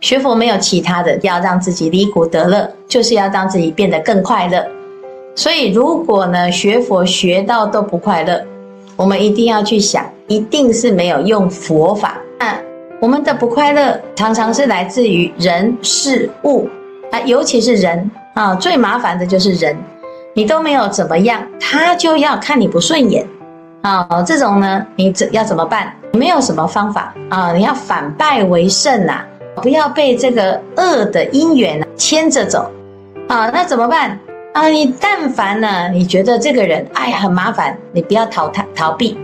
学佛没有其他的，要让自己离苦得乐，就是要让自己变得更快乐。所以，如果呢学佛学到都不快乐，我们一定要去想，一定是没有用佛法。那我们的不快乐常常是来自于人事物啊，尤其是人啊，最麻烦的就是人，你都没有怎么样，他就要看你不顺眼啊。这种呢，你怎要怎么办？没有什么方法啊，你要反败为胜呐。不要被这个恶的因缘牵着走啊！那怎么办啊？你但凡呢，你觉得这个人哎很麻烦，你不要逃他逃避，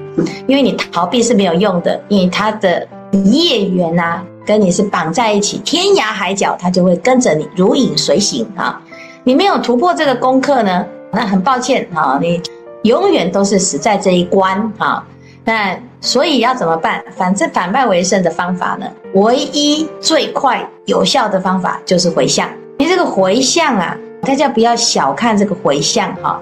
因为你逃避是没有用的，因为他的业缘呐跟你是绑在一起，天涯海角他就会跟着你如影随形啊！你没有突破这个功课呢，那很抱歉啊，你永远都是死在这一关啊！那所以要怎么办？反正反败为胜的方法呢，唯一最快有效的方法就是回向。你这个回向啊，大家不要小看这个回向哈，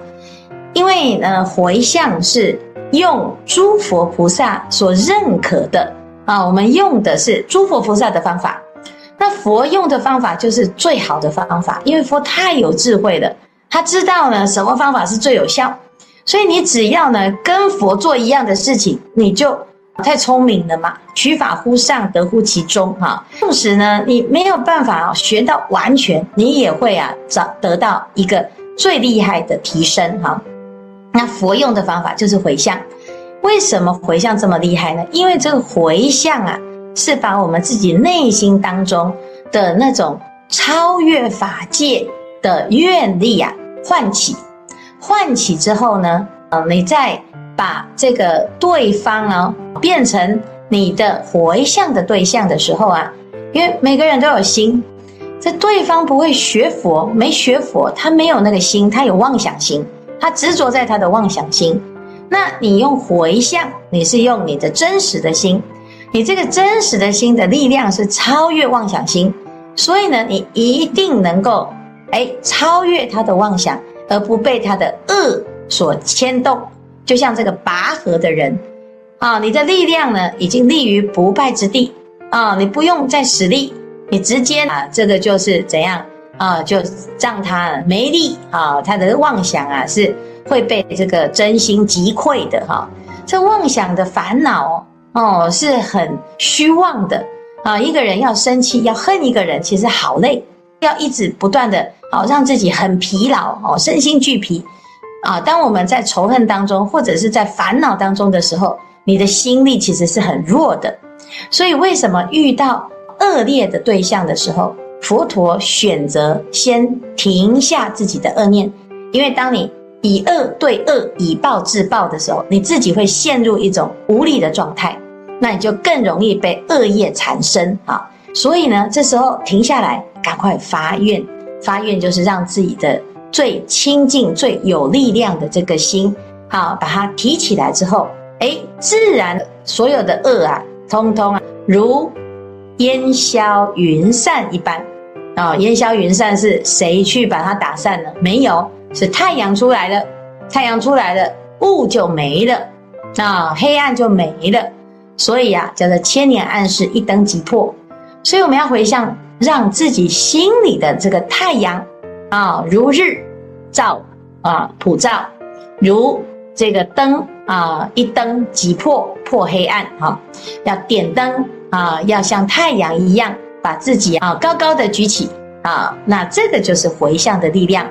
因为呢，回向是用诸佛菩萨所认可的啊，我们用的是诸佛菩萨的方法。那佛用的方法就是最好的方法，因为佛太有智慧了，他知道呢什么方法是最有效。所以你只要呢跟佛做一样的事情，你就太聪明了嘛。取法乎上，得乎其中哈。同时呢，你没有办法啊学到完全，你也会啊找得到一个最厉害的提升哈。那佛用的方法就是回向。为什么回向这么厉害呢？因为这个回向啊，是把我们自己内心当中的那种超越法界的愿力啊唤起。唤起之后呢，呃，你再把这个对方啊变成你的回向的对象的时候啊，因为每个人都有心，这对方不会学佛，没学佛，他没有那个心，他有妄想心，他执着在他的妄想心。那你用回向，你是用你的真实的心，你这个真实的心的力量是超越妄想心，所以呢，你一定能够哎超越他的妄想。而不被他的恶所牵动，就像这个拔河的人啊，你的力量呢已经立于不败之地啊，你不用再使力，你直接啊，这个就是怎样啊，就让他没力啊，他的妄想啊是会被这个真心击溃的哈。这妄想的烦恼哦，是很虚妄的啊。一个人要生气，要恨一个人，其实好累，要一直不断的。好，让自己很疲劳哦，身心俱疲啊！当我们在仇恨当中，或者是在烦恼当中的时候，你的心力其实是很弱的。所以，为什么遇到恶劣的对象的时候，佛陀选择先停下自己的恶念？因为当你以恶对恶，以暴制暴的时候，你自己会陷入一种无力的状态，那你就更容易被恶业缠身啊！所以呢，这时候停下来，赶快发愿。发愿就是让自己的最清净、最有力量的这个心，好，把它提起来之后，哎，自然所有的恶啊，通通啊，如烟消云散一般。啊，烟消云散是谁去把它打散了？没有，是太阳出来了，太阳出来了，雾就没了，啊，黑暗就没了。所以啊，叫做千年暗室一灯即破。所以我们要回向。让自己心里的这个太阳啊，如日照啊，普照，如这个灯啊，一灯即破破黑暗哈。要点灯啊，要像太阳一样，把自己啊高高的举起啊。那这个就是回向的力量。